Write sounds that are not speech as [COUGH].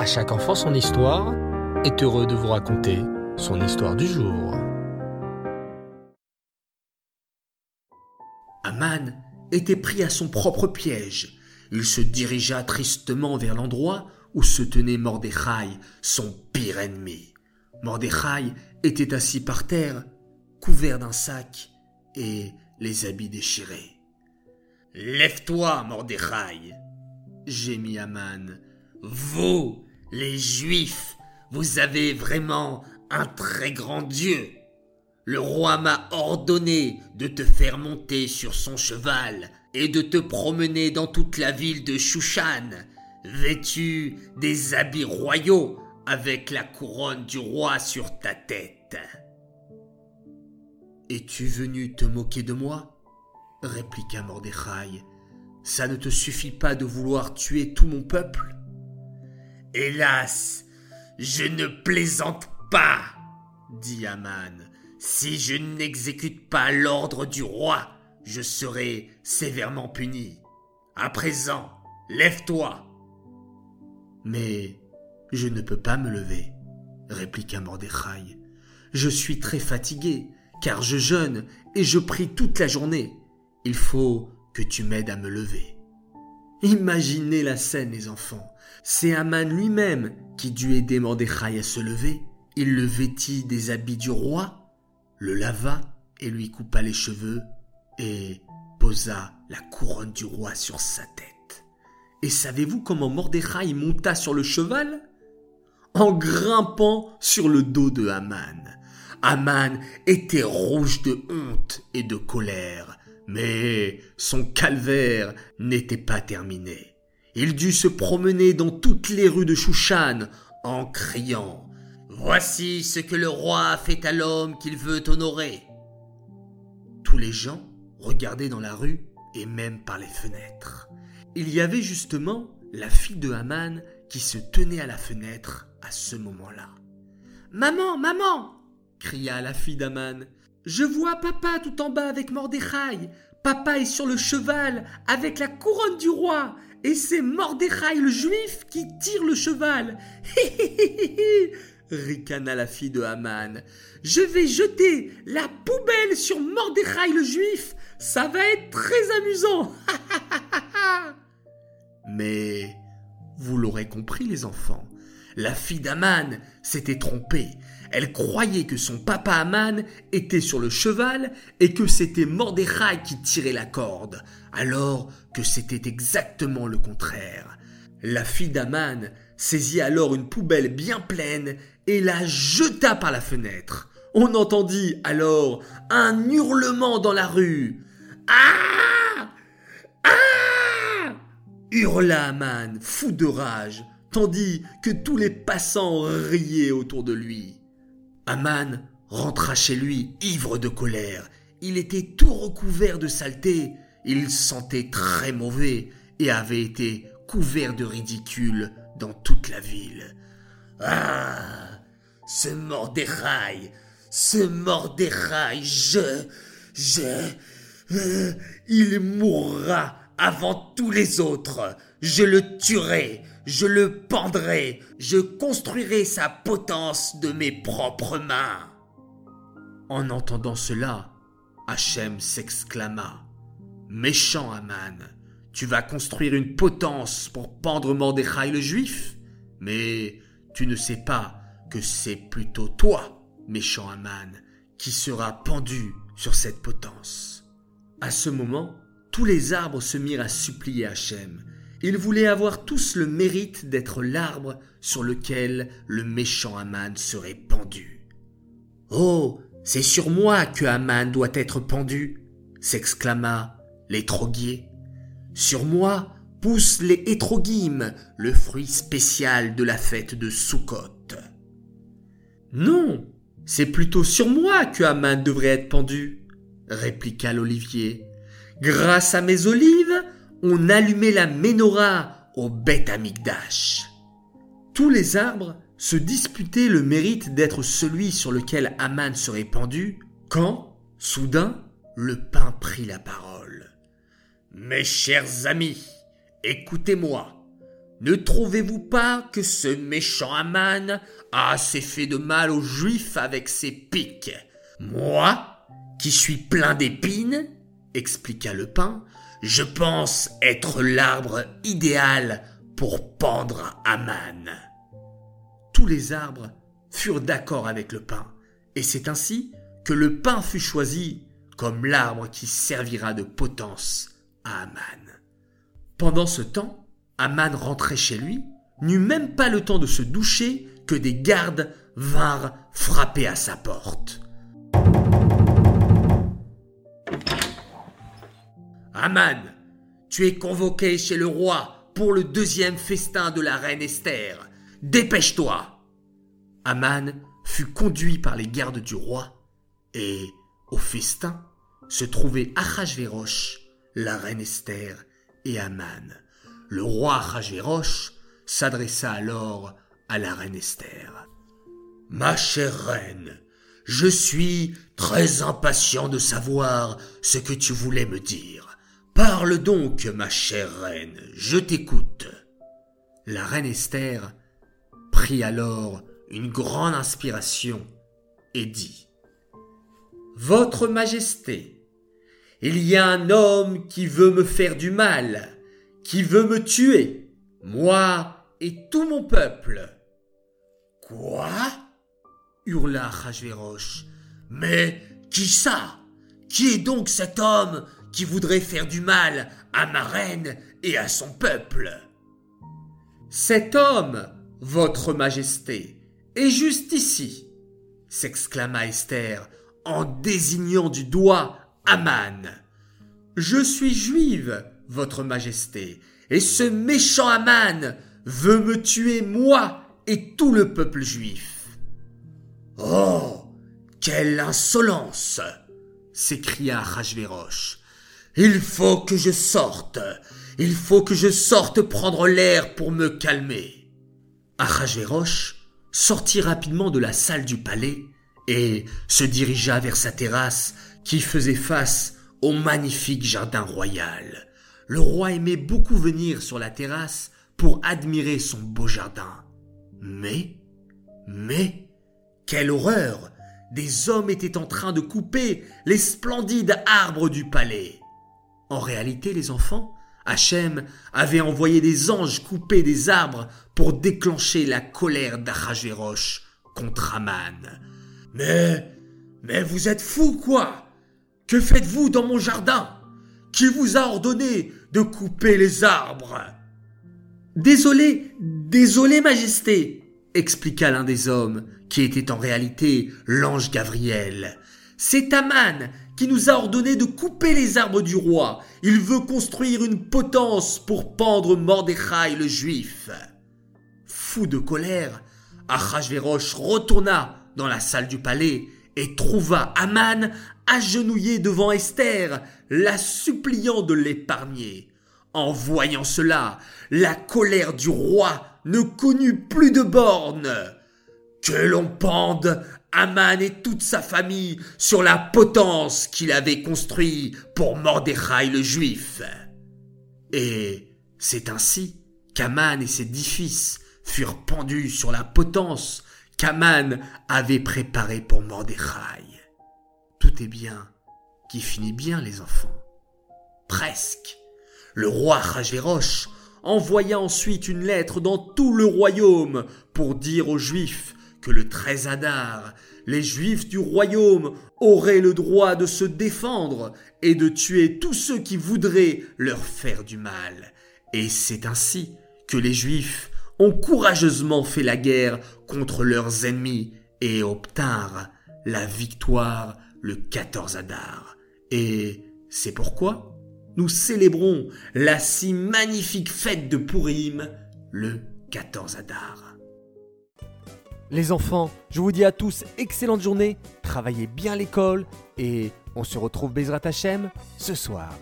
À chaque enfant son histoire est heureux de vous raconter son histoire du jour. Aman était pris à son propre piège. Il se dirigea tristement vers l'endroit où se tenait Mordechai, son pire ennemi. Mordechai était assis par terre, couvert d'un sac et les habits déchirés. Lève-toi, Mordechai, gémit Aman. Vous, les Juifs, vous avez vraiment un très grand Dieu. Le roi m'a ordonné de te faire monter sur son cheval et de te promener dans toute la ville de Shushan, vêtu des habits royaux avec la couronne du roi sur ta tête. Es-tu venu te moquer de moi? répliqua Mordechai. Ça ne te suffit pas de vouloir tuer tout mon peuple Hélas, je ne plaisante pas, dit Aman. Si je n'exécute pas l'ordre du roi, je serai sévèrement puni. À présent, lève-toi. Mais je ne peux pas me lever, répliqua Mordechai. Je suis très fatigué, car je jeûne et je prie toute la journée. Il faut que tu m'aides à me lever. Imaginez la scène, les enfants. C'est Aman lui-même qui dut aider Mordechai à se lever. Il le vêtit des habits du roi, le lava et lui coupa les cheveux et posa la couronne du roi sur sa tête. Et savez-vous comment Mordechai monta sur le cheval? En grimpant sur le dos de Haman. Haman était rouge de honte et de colère. Mais son calvaire n'était pas terminé. Il dut se promener dans toutes les rues de Shushan en criant Voici ce que le roi a fait à l'homme qu'il veut honorer. Tous les gens regardaient dans la rue et même par les fenêtres. Il y avait justement la fille de Haman qui se tenait à la fenêtre à ce moment-là. Maman, maman cria la fille d'Aman. Je vois papa tout en bas avec Mordechai. Papa est sur le cheval avec la couronne du roi. Et c'est Mordechai le juif qui tire le cheval. ricana la fille de Haman. Je vais jeter la poubelle sur Mordechai le juif. Ça va être très amusant. [LAUGHS] Mais vous l'aurez compris les enfants, la fille d'Aman s'était trompée. Elle croyait que son papa Aman était sur le cheval et que c'était Mordechai qui tirait la corde, alors que c'était exactement le contraire. La fille d'Aman saisit alors une poubelle bien pleine et la jeta par la fenêtre. On entendit alors un hurlement dans la rue. Ah Ah hurla Aman, fou de rage, tandis que tous les passants riaient autour de lui. Aman rentra chez lui ivre de colère. Il était tout recouvert de saleté. Il sentait très mauvais et avait été couvert de ridicule dans toute la ville. Ah Ce Mordechai Ce Mordechai Je. Je. Euh, il mourra avant tous les autres. Je le tuerai je le pendrai, je construirai sa potence de mes propres mains. En entendant cela, Hachem s'exclama. Méchant Aman, tu vas construire une potence pour pendre Mordechai le juif Mais tu ne sais pas que c'est plutôt toi, méchant Aman, qui sera pendu sur cette potence. À ce moment, tous les arbres se mirent à supplier Hachem ils voulaient avoir tous le mérite d'être l'arbre sur lequel le méchant Aman serait pendu. Oh, c'est sur moi que Aman doit être pendu, s'exclama l'étroguier. Sur moi poussent les hétrogim, le fruit spécial de la fête de Soukhot. Non, c'est plutôt sur moi que Aman devrait être pendu, répliqua l'olivier. Grâce à mes olives, on allumait la menorah au Beth Amikdash. Tous les arbres se disputaient le mérite d'être celui sur lequel Aman serait pendu, quand, soudain, le pain prit la parole. Mes chers amis, écoutez-moi. ne trouvez-vous pas que ce méchant Aman a assez fait de mal aux Juifs avec ses piques? Moi, qui suis plein d'épines, expliqua le pain, je pense être l'arbre idéal pour pendre Aman. Tous les arbres furent d'accord avec le pain, et c'est ainsi que le pain fut choisi comme l'arbre qui servira de potence à Aman. Pendant ce temps, Aman rentrait chez lui, n'eut même pas le temps de se doucher que des gardes vinrent frapper à sa porte. Aman, tu es convoqué chez le roi pour le deuxième festin de la reine Esther. Dépêche-toi. Aman fut conduit par les gardes du roi, et, au festin, se trouvaient Achashverosh, la reine Esther et Aman. Le roi Achashverosh s'adressa alors à la reine Esther. Ma chère reine, je suis très impatient de savoir ce que tu voulais me dire. Parle donc, ma chère reine, je t'écoute. La reine Esther prit alors une grande inspiration et dit Votre Majesté, il y a un homme qui veut me faire du mal, qui veut me tuer, moi et tout mon peuple. Quoi? hurla Rajverosh. Mais qui ça? Qui est donc cet homme qui voudrait faire du mal à ma reine et à son peuple Cet homme, votre Majesté, est juste ici, s'exclama Esther en désignant du doigt Aman. Je suis juive, votre Majesté, et ce méchant Aman veut me tuer moi et tout le peuple juif. Oh. Quelle insolence. s'écria Rajverosh. Il faut que je sorte. Il faut que je sorte prendre l'air pour me calmer. Ahasverosh sortit rapidement de la salle du palais et se dirigea vers sa terrasse qui faisait face au magnifique jardin royal. Le roi aimait beaucoup venir sur la terrasse pour admirer son beau jardin. Mais, mais, quelle horreur Des hommes étaient en train de couper les splendides arbres du palais. En réalité, les enfants, Hachem avait envoyé des anges couper des arbres pour déclencher la colère d'Achashverosh contre Aman. Mais, mais vous êtes fous, quoi? Que faites-vous dans mon jardin? Qui vous a ordonné de couper les arbres? Désolé, désolé, Majesté, expliqua l'un des hommes, qui était en réalité l'ange Gabriel. C'est Aman nous a ordonné de couper les arbres du roi. Il veut construire une potence pour pendre Mordechai le juif. Fou de colère, Achashverosh retourna dans la salle du palais et trouva Aman agenouillé devant Esther, la suppliant de l'épargner. En voyant cela, la colère du roi ne connut plus de bornes. Que l'on pende Aman et toute sa famille sur la potence qu'il avait construite pour Mordechai le juif. Et c'est ainsi qu'Aman et ses dix fils furent pendus sur la potence qu'Aman avait préparée pour Mordechai. Tout est bien qui finit bien, les enfants. Presque. Le roi Rajverosh envoya ensuite une lettre dans tout le royaume pour dire aux Juifs que le 13 Adar, les Juifs du royaume auraient le droit de se défendre et de tuer tous ceux qui voudraient leur faire du mal. Et c'est ainsi que les Juifs ont courageusement fait la guerre contre leurs ennemis et obtinrent la victoire le 14 Adar. Et c'est pourquoi nous célébrons la si magnifique fête de Purim le 14 Adar. Les enfants, je vous dis à tous excellente journée, travaillez bien l'école et on se retrouve Bezrat Hachem ce soir.